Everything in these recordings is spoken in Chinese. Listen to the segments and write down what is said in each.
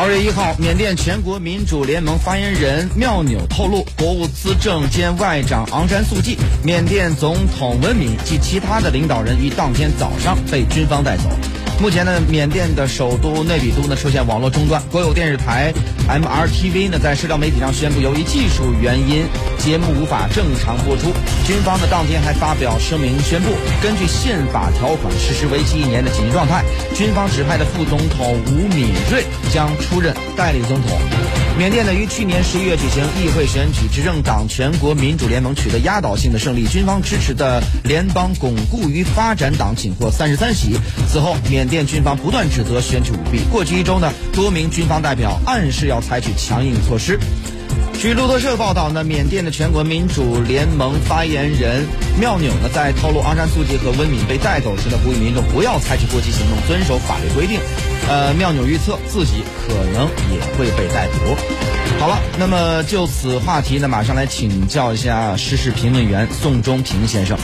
二月一号，缅甸全国民主联盟发言人妙纽透露，国务资政兼外长昂山素季、缅甸总统温敏及其他的领导人于当天早上被军方带走。目前呢，缅甸的首都内比都呢出现网络中断，国有电视台 MRTV 呢在社交媒体上宣布，由于技术原因，节目无法正常播出。军方呢当天还发表声明宣布，根据宪法条款实施为期一年的紧急状态，军方指派的副总统吴敏瑞将出任代理总统。缅甸呢于去年十一月举行议会选举，执政党全国民主联盟取得压倒性的胜利，军方支持的联邦巩固与发展党仅获三十三席。此后，缅缅甸军方不断指责选举舞弊。过去一周呢，多名军方代表暗示要采取强硬措施。据路透社报道呢，缅甸的全国民主联盟发言人妙纽呢，在透露昂山素季和温敏被带走时呢，呼吁民众不要采取过激行动，遵守法律规定。呃，妙纽预测自己可能也会被逮捕。好了，那么就此话题呢，马上来请教一下时事评论员宋忠平先生。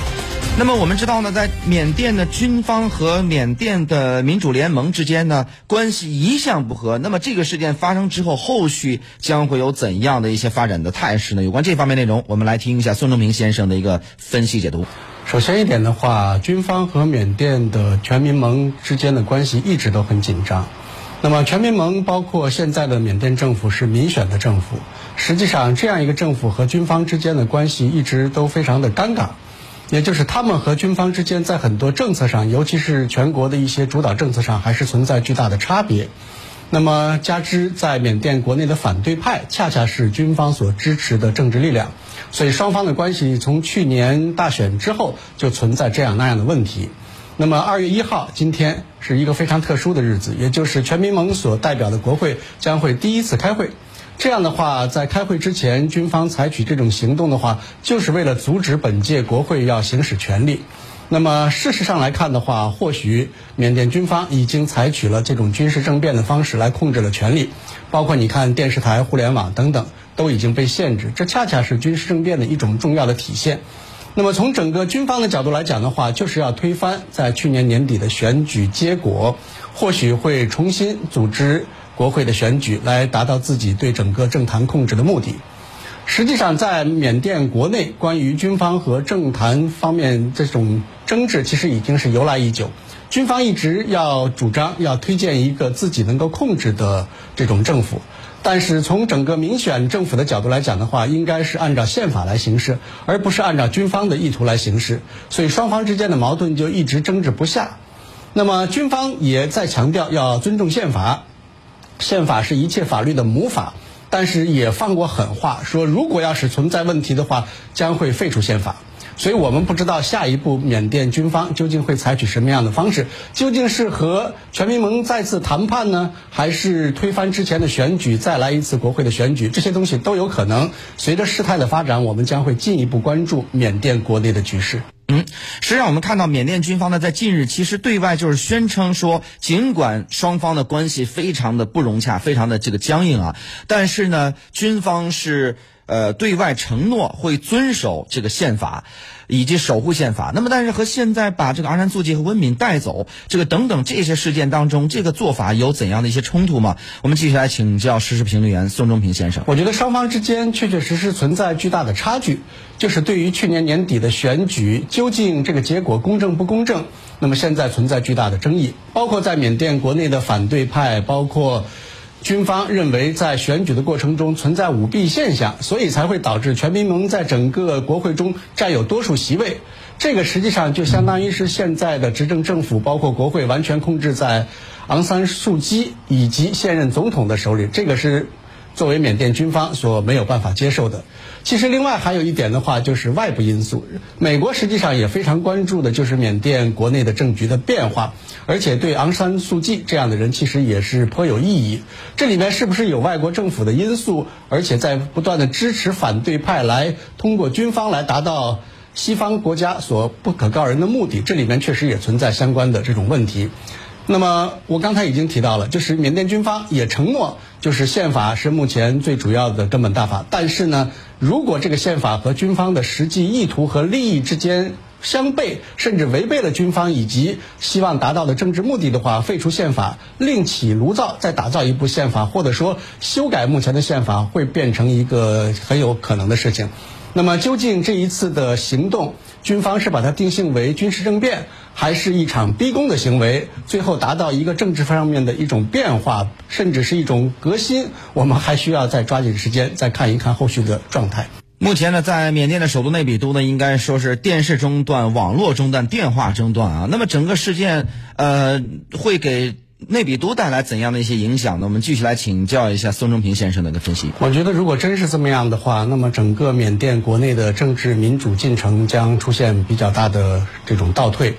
那么我们知道呢，在缅甸的军方和缅甸的民主联盟之间呢，关系一向不和。那么这个事件发生之后，后续将会有怎样的一些发展的态势呢？有关这方面内容，我们来听一下孙正平先生的一个分析解读。首先一点的话，军方和缅甸的全民盟之间的关系一直都很紧张。那么全民盟包括现在的缅甸政府是民选的政府，实际上这样一个政府和军方之间的关系一直都非常的尴尬。也就是他们和军方之间在很多政策上，尤其是全国的一些主导政策上，还是存在巨大的差别。那么加之在缅甸国内的反对派，恰恰是军方所支持的政治力量，所以双方的关系从去年大选之后就存在这样那样的问题。那么二月一号，今天是一个非常特殊的日子，也就是全民盟所代表的国会将会第一次开会。这样的话，在开会之前，军方采取这种行动的话，就是为了阻止本届国会要行使权力。那么事实上来看的话，或许缅甸军方已经采取了这种军事政变的方式来控制了权力，包括你看电视台、互联网等等都已经被限制，这恰恰是军事政变的一种重要的体现。那么从整个军方的角度来讲的话，就是要推翻在去年年底的选举结果，或许会重新组织。国会的选举来达到自己对整个政坛控制的目的。实际上，在缅甸国内，关于军方和政坛方面这种争执，其实已经是由来已久。军方一直要主张要推荐一个自己能够控制的这种政府，但是从整个民选政府的角度来讲的话，应该是按照宪法来行事，而不是按照军方的意图来行事。所以双方之间的矛盾就一直争执不下。那么军方也在强调要尊重宪法。宪法是一切法律的母法，但是也放过狠话，说如果要是存在问题的话，将会废除宪法。所以我们不知道下一步缅甸军方究竟会采取什么样的方式，究竟是和全民盟再次谈判呢，还是推翻之前的选举，再来一次国会的选举？这些东西都有可能。随着事态的发展，我们将会进一步关注缅甸国内的局势。嗯，实际上我们看到缅甸军方呢，在近日其实对外就是宣称说，尽管双方的关系非常的不融洽，非常的这个僵硬啊，但是呢，军方是。呃，对外承诺会遵守这个宪法，以及守护宪法。那么，但是和现在把这个昂山素季和温敏带走，这个等等这些事件当中，这个做法有怎样的一些冲突吗？我们继续来请教时事评论员宋忠平先生。我觉得双方之间确确实实存在巨大的差距，就是对于去年年底的选举，究竟这个结果公正不公正，那么现在存在巨大的争议，包括在缅甸国内的反对派，包括。军方认为，在选举的过程中存在舞弊现象，所以才会导致全民盟在整个国会中占有多数席位。这个实际上就相当于是现在的执政政府，包括国会完全控制在昂山素姬以及现任总统的手里。这个是。作为缅甸军方所没有办法接受的，其实另外还有一点的话，就是外部因素。美国实际上也非常关注的，就是缅甸国内的政局的变化，而且对昂山素季这样的人其实也是颇有意义。这里面是不是有外国政府的因素，而且在不断的支持反对派来通过军方来达到西方国家所不可告人的目的？这里面确实也存在相关的这种问题。那么我刚才已经提到了，就是缅甸军方也承诺，就是宪法是目前最主要的根本大法。但是呢，如果这个宪法和军方的实际意图和利益之间相悖，甚至违背了军方以及希望达到的政治目的的话，废除宪法，另起炉灶，再打造一部宪法，或者说修改目前的宪法，会变成一个很有可能的事情。那么，究竟这一次的行动，军方是把它定性为军事政变，还是一场逼宫的行为？最后达到一个政治方面的一种变化，甚至是一种革新，我们还需要再抓紧时间，再看一看后续的状态。目前呢，在缅甸的首都内比都呢，应该说是电视中断、网络中断、电话中断啊。那么整个事件，呃，会给内比都带来怎样的一些影响呢？我们继续来请教一下孙中平先生的一个分析。我觉得，如果真是这么样的话，那么整个缅甸国内的政治民主进程将出现比较大的这种倒退。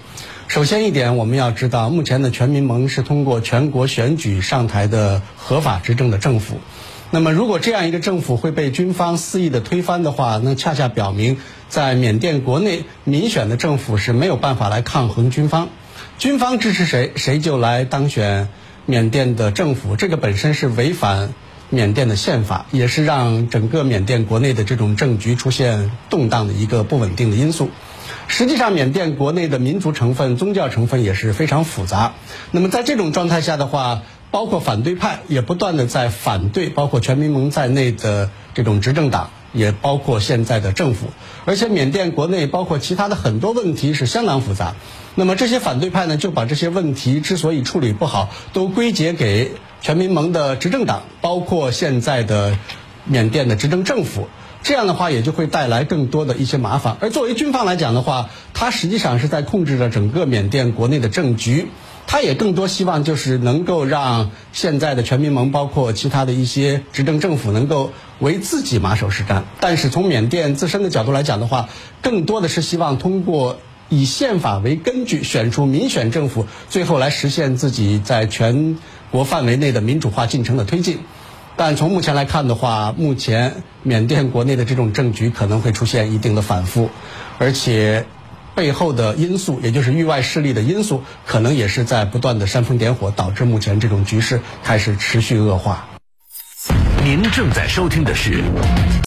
首先一点，我们要知道，目前的全民盟是通过全国选举上台的合法执政的政府。那么，如果这样一个政府会被军方肆意的推翻的话，那恰恰表明，在缅甸国内民选的政府是没有办法来抗衡军方。军方支持谁，谁就来当选缅甸的政府。这个本身是违反缅甸的宪法，也是让整个缅甸国内的这种政局出现动荡的一个不稳定的因素。实际上，缅甸国内的民族成分、宗教成分也是非常复杂。那么，在这种状态下的话，包括反对派也不断的在反对，包括全民盟在内的这种执政党，也包括现在的政府。而且缅甸国内包括其他的很多问题是相当复杂。那么这些反对派呢，就把这些问题之所以处理不好，都归结给全民盟的执政党，包括现在的缅甸的执政政府。这样的话，也就会带来更多的一些麻烦。而作为军方来讲的话，它实际上是在控制着整个缅甸国内的政局。他也更多希望就是能够让现在的全民盟，包括其他的一些执政政府，能够为自己马首是瞻。但是从缅甸自身的角度来讲的话，更多的是希望通过以宪法为根据选出民选政府，最后来实现自己在全国范围内的民主化进程的推进。但从目前来看的话，目前缅甸国内的这种政局可能会出现一定的反复，而且。背后的因素，也就是域外势力的因素，可能也是在不断的煽风点火，导致目前这种局势开始持续恶化。您正在收听的是。